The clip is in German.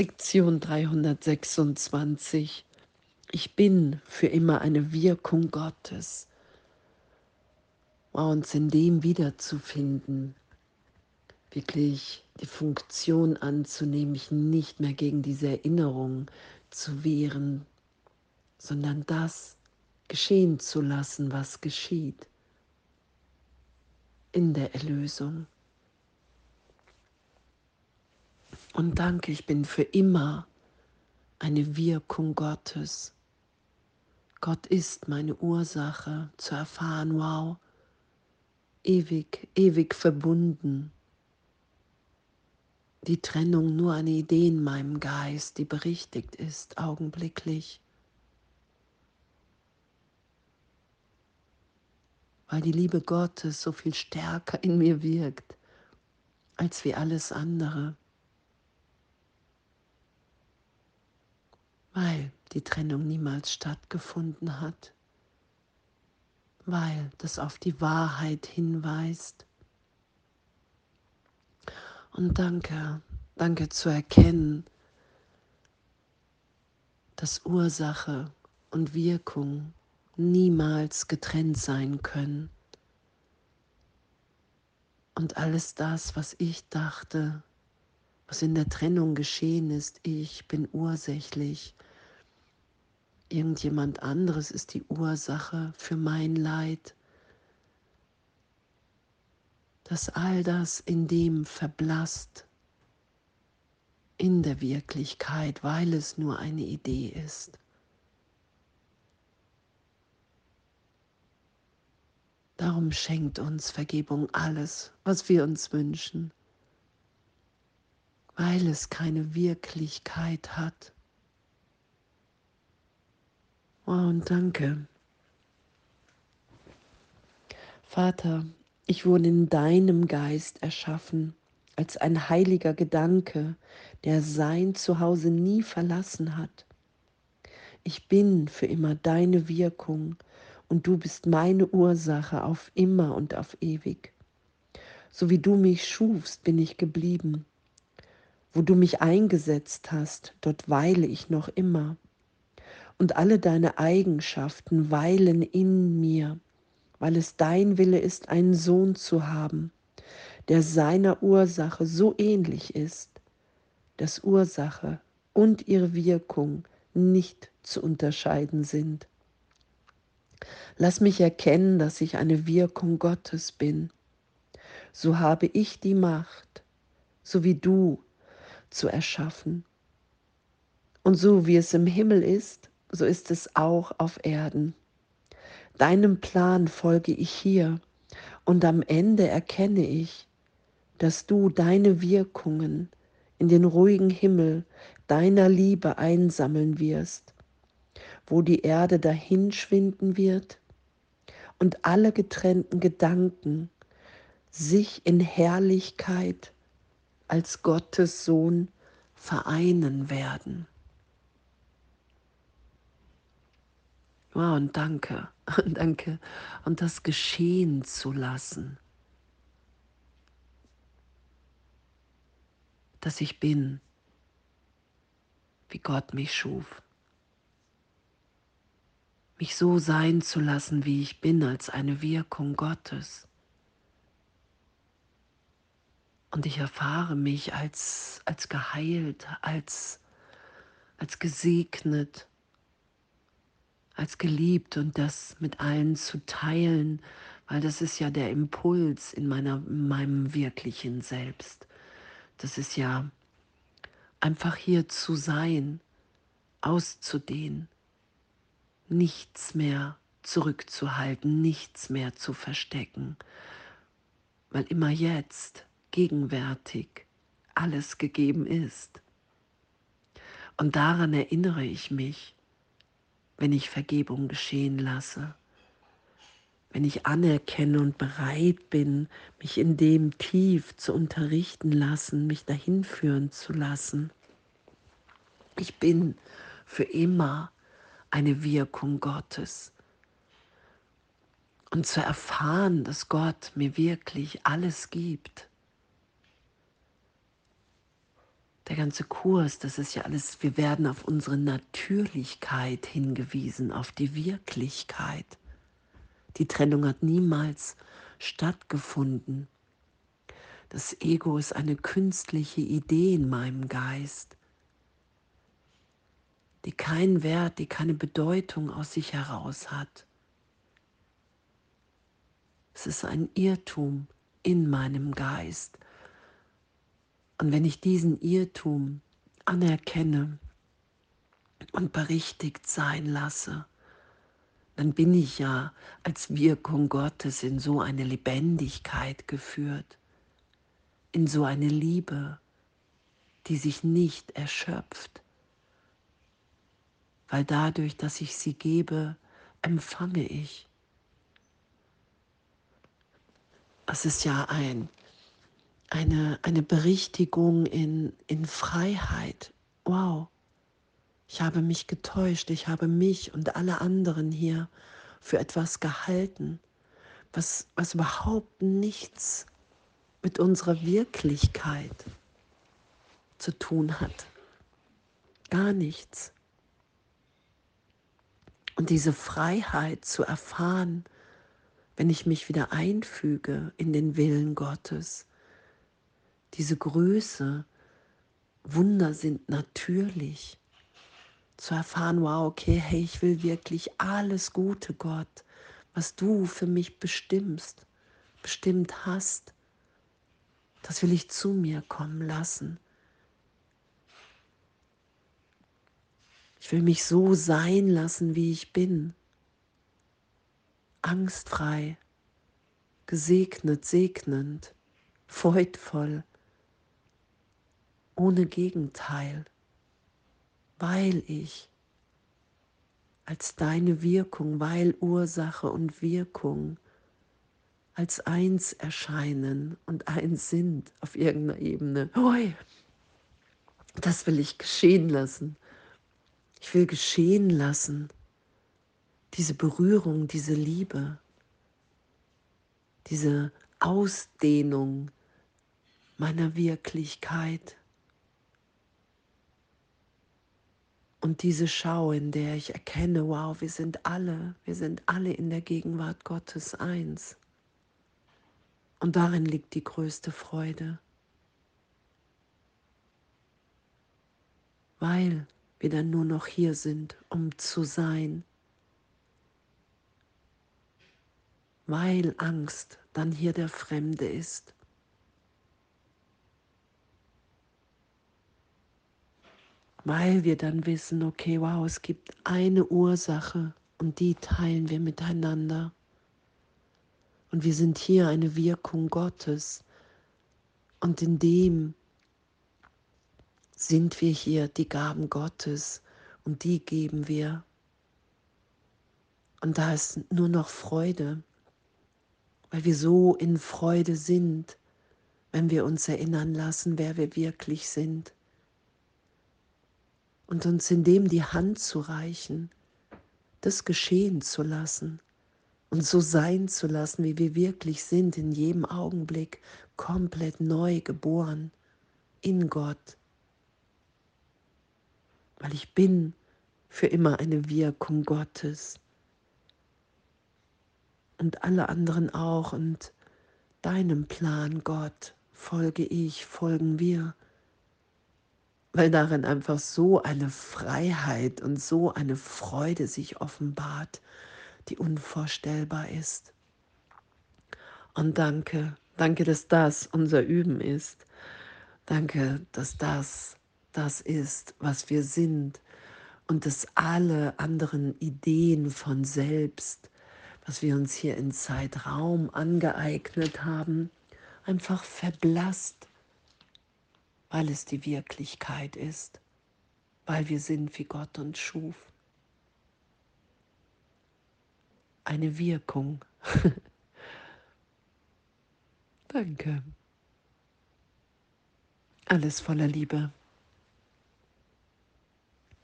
Lektion 326. Ich bin für immer eine Wirkung Gottes. uns in dem wiederzufinden, wirklich die Funktion anzunehmen, mich nicht mehr gegen diese Erinnerung zu wehren, sondern das geschehen zu lassen, was geschieht in der Erlösung. Und danke, ich bin für immer eine Wirkung Gottes. Gott ist meine Ursache zu erfahren, wow, ewig, ewig verbunden. Die Trennung nur eine Idee in meinem Geist, die berichtigt ist, augenblicklich. Weil die Liebe Gottes so viel stärker in mir wirkt als wie alles andere. Weil die Trennung niemals stattgefunden hat, weil das auf die Wahrheit hinweist. Und danke, danke zu erkennen, dass Ursache und Wirkung niemals getrennt sein können. Und alles das, was ich dachte, was in der Trennung geschehen ist, ich bin ursächlich. Irgendjemand anderes ist die Ursache für mein Leid. Dass all das in dem verblasst, in der Wirklichkeit, weil es nur eine Idee ist. Darum schenkt uns Vergebung alles, was wir uns wünschen weil es keine Wirklichkeit hat. Oh, und danke. Vater, ich wurde in deinem Geist erschaffen, als ein heiliger Gedanke, der sein Zuhause nie verlassen hat. Ich bin für immer deine Wirkung und du bist meine Ursache auf immer und auf ewig. So wie du mich schufst, bin ich geblieben wo du mich eingesetzt hast, dort weile ich noch immer. Und alle deine Eigenschaften weilen in mir, weil es dein Wille ist, einen Sohn zu haben, der seiner Ursache so ähnlich ist, dass Ursache und ihre Wirkung nicht zu unterscheiden sind. Lass mich erkennen, dass ich eine Wirkung Gottes bin. So habe ich die Macht, so wie du zu erschaffen. Und so wie es im Himmel ist, so ist es auch auf Erden. Deinem Plan folge ich hier und am Ende erkenne ich, dass du deine Wirkungen in den ruhigen Himmel deiner Liebe einsammeln wirst, wo die Erde dahinschwinden wird und alle getrennten Gedanken sich in Herrlichkeit als Gottes Sohn vereinen werden. Wow, und danke, danke. Und das geschehen zu lassen, dass ich bin, wie Gott mich schuf. Mich so sein zu lassen, wie ich bin, als eine Wirkung Gottes. Und ich erfahre mich als, als geheilt, als, als gesegnet, als geliebt und das mit allen zu teilen, weil das ist ja der Impuls in, meiner, in meinem wirklichen Selbst. Das ist ja einfach hier zu sein, auszudehnen, nichts mehr zurückzuhalten, nichts mehr zu verstecken, weil immer jetzt gegenwärtig alles gegeben ist. Und daran erinnere ich mich, wenn ich Vergebung geschehen lasse, wenn ich anerkenne und bereit bin, mich in dem tief zu unterrichten lassen, mich dahin führen zu lassen. Ich bin für immer eine Wirkung Gottes. Und zu erfahren, dass Gott mir wirklich alles gibt der ganze Kurs, das ist ja alles, wir werden auf unsere Natürlichkeit hingewiesen, auf die Wirklichkeit. Die Trennung hat niemals stattgefunden. Das Ego ist eine künstliche Idee in meinem Geist, die keinen Wert, die keine Bedeutung aus sich heraus hat. Es ist ein Irrtum in meinem Geist. Und wenn ich diesen Irrtum anerkenne und berichtigt sein lasse, dann bin ich ja als Wirkung Gottes in so eine Lebendigkeit geführt, in so eine Liebe, die sich nicht erschöpft, weil dadurch, dass ich sie gebe, empfange ich. Es ist ja ein, eine, eine Berichtigung in, in Freiheit. Wow, ich habe mich getäuscht, ich habe mich und alle anderen hier für etwas gehalten, was, was überhaupt nichts mit unserer Wirklichkeit zu tun hat. Gar nichts. Und diese Freiheit zu erfahren, wenn ich mich wieder einfüge in den Willen Gottes, diese Größe, Wunder sind natürlich zu erfahren, wow, okay, hey, ich will wirklich alles Gute, Gott, was du für mich bestimmst, bestimmt hast, das will ich zu mir kommen lassen. Ich will mich so sein lassen, wie ich bin. Angstfrei, gesegnet, segnend, freudvoll, ohne Gegenteil weil ich als deine Wirkung, weil Ursache und Wirkung als eins erscheinen und eins sind auf irgendeiner Ebene. Hoi, das will ich geschehen lassen. Ich will geschehen lassen. Diese Berührung, diese Liebe, diese Ausdehnung meiner Wirklichkeit. Und diese Schau, in der ich erkenne, wow, wir sind alle, wir sind alle in der Gegenwart Gottes eins. Und darin liegt die größte Freude. Weil wir dann nur noch hier sind, um zu sein. Weil Angst dann hier der Fremde ist. Weil wir dann wissen, okay, wow, es gibt eine Ursache und die teilen wir miteinander. Und wir sind hier eine Wirkung Gottes. Und in dem sind wir hier die Gaben Gottes und die geben wir. Und da ist nur noch Freude, weil wir so in Freude sind, wenn wir uns erinnern lassen, wer wir wirklich sind und uns in dem die Hand zu reichen, das geschehen zu lassen und so sein zu lassen, wie wir wirklich sind, in jedem Augenblick komplett neu geboren in Gott. Weil ich bin für immer eine Wirkung Gottes und alle anderen auch und deinem Plan, Gott, folge ich, folgen wir weil darin einfach so eine Freiheit und so eine Freude sich offenbart, die unvorstellbar ist. Und danke, danke, dass das unser Üben ist. Danke, dass das das ist, was wir sind und dass alle anderen Ideen von selbst, was wir uns hier in Zeitraum angeeignet haben, einfach verblasst weil es die Wirklichkeit ist, weil wir sind, wie Gott uns schuf. Eine Wirkung. Danke. Alles voller Liebe.